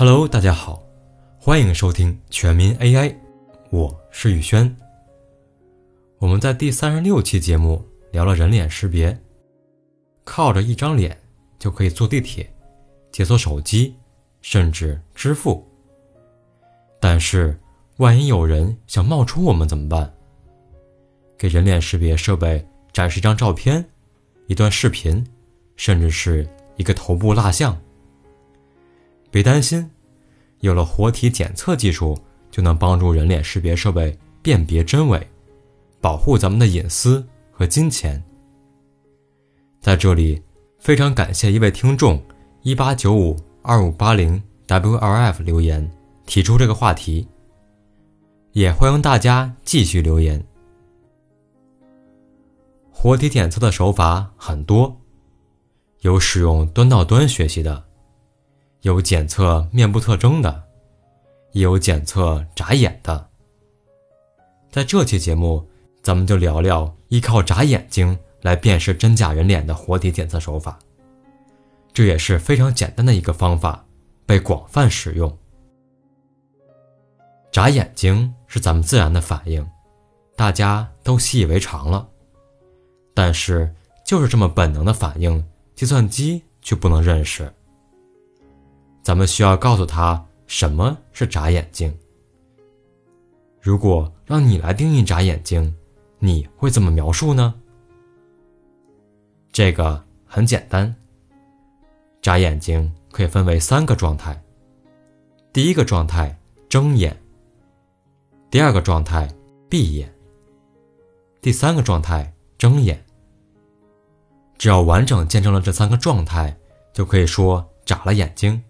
Hello，大家好，欢迎收听全民 AI，我是宇轩。我们在第三十六期节目聊了人脸识别，靠着一张脸就可以坐地铁、解锁手机，甚至支付。但是，万一有人想冒充我们怎么办？给人脸识别设备展示一张照片、一段视频，甚至是一个头部蜡像。别担心，有了活体检测技术，就能帮助人脸识别设备辨别真伪，保护咱们的隐私和金钱。在这里，非常感谢一位听众一八九五二五八零 WLF 留言提出这个话题，也欢迎大家继续留言。活体检测的手法很多，有使用端到端学习的，有检测面部特征的，也有检测眨眼的。在这期节目，咱们就聊聊依靠眨眼睛来辨识真假人脸的活体检测手法。这也是非常简单的一个方法，被广泛使用。眨眼睛是咱们自然的反应，大家都习以为常了。但是，就是这么本能的反应，计算机却不能认识。咱们需要告诉他什么是眨眼睛。如果让你来定义眨眼睛，你会怎么描述呢？这个很简单，眨眼睛可以分为三个状态。第一个状态睁眼，第二个状态闭眼，第三个状态睁眼。只要完整见证了这三个状态，就可以说眨了眼睛。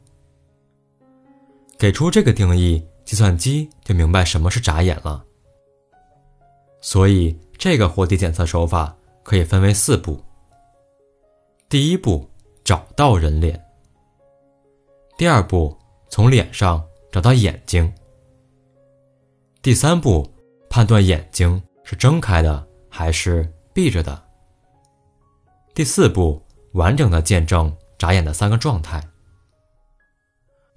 给出这个定义，计算机就明白什么是眨眼了。所以，这个活体检测手法可以分为四步。第一步，找到人脸；第二步，从脸上找到眼睛；第三步，判断眼睛是睁开的还是闭着的。第四步，完整的见证眨眼的三个状态。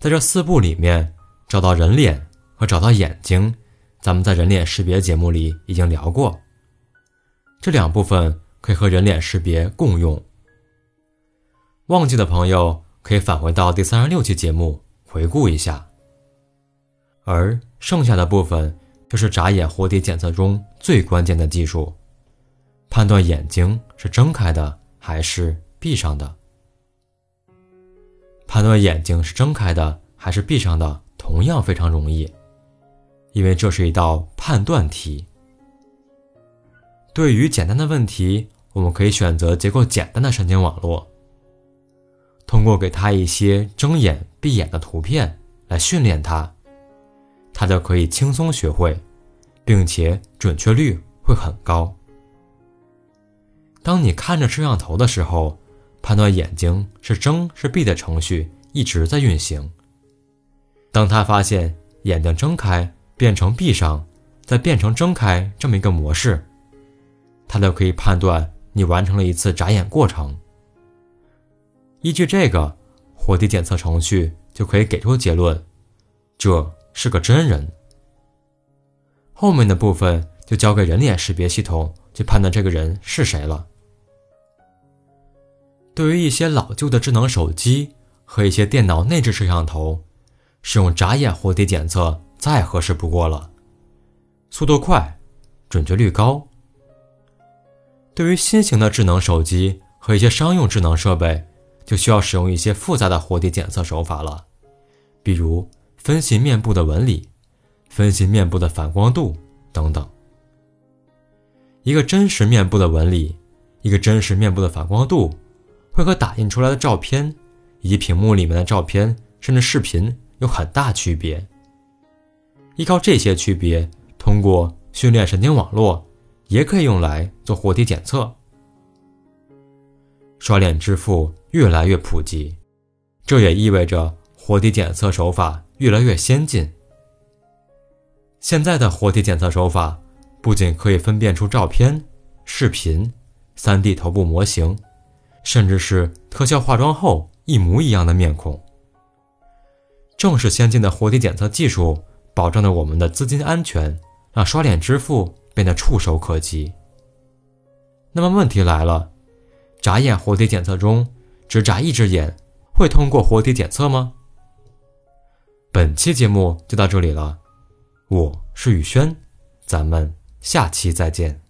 在这四步里面，找到人脸和找到眼睛，咱们在人脸识别节目里已经聊过。这两部分可以和人脸识别共用。忘记的朋友可以返回到第三十六期节目回顾一下。而剩下的部分就是眨眼活体检测中最关键的技术，判断眼睛是睁开的。还是闭上的，判断眼睛是睁开的还是闭上的，同样非常容易，因为这是一道判断题。对于简单的问题，我们可以选择结构简单的神经网络，通过给他一些睁眼闭眼的图片来训练他，他就可以轻松学会，并且准确率会很高。当你看着摄像头的时候，判断眼睛是睁是闭的程序一直在运行。当他发现眼睛睁开变成闭上，再变成睁开这么一个模式，他就可以判断你完成了一次眨眼过程。依据这个，活体检测程序就可以给出结论：这是个真人。后面的部分就交给人脸识别系统去判断这个人是谁了。对于一些老旧的智能手机和一些电脑内置摄像头，使用眨眼活体检测再合适不过了，速度快，准确率高。对于新型的智能手机和一些商用智能设备，就需要使用一些复杂的活体检测手法了，比如分析面部的纹理、分析面部的反光度等等。一个真实面部的纹理，一个真实面部的反光度。会和打印出来的照片，以及屏幕里面的照片，甚至视频有很大区别。依靠这些区别，通过训练神经网络，也可以用来做活体检测。刷脸支付越来越普及，这也意味着活体检测手法越来越先进。现在的活体检测手法不仅可以分辨出照片、视频、3D 头部模型。甚至是特效化妆后一模一样的面孔，正是先进的活体检测技术保证了我们的资金安全，让刷脸支付变得触手可及。那么问题来了，眨眼活体检测中只眨一只眼会通过活体检测吗？本期节目就到这里了，我是宇轩，咱们下期再见。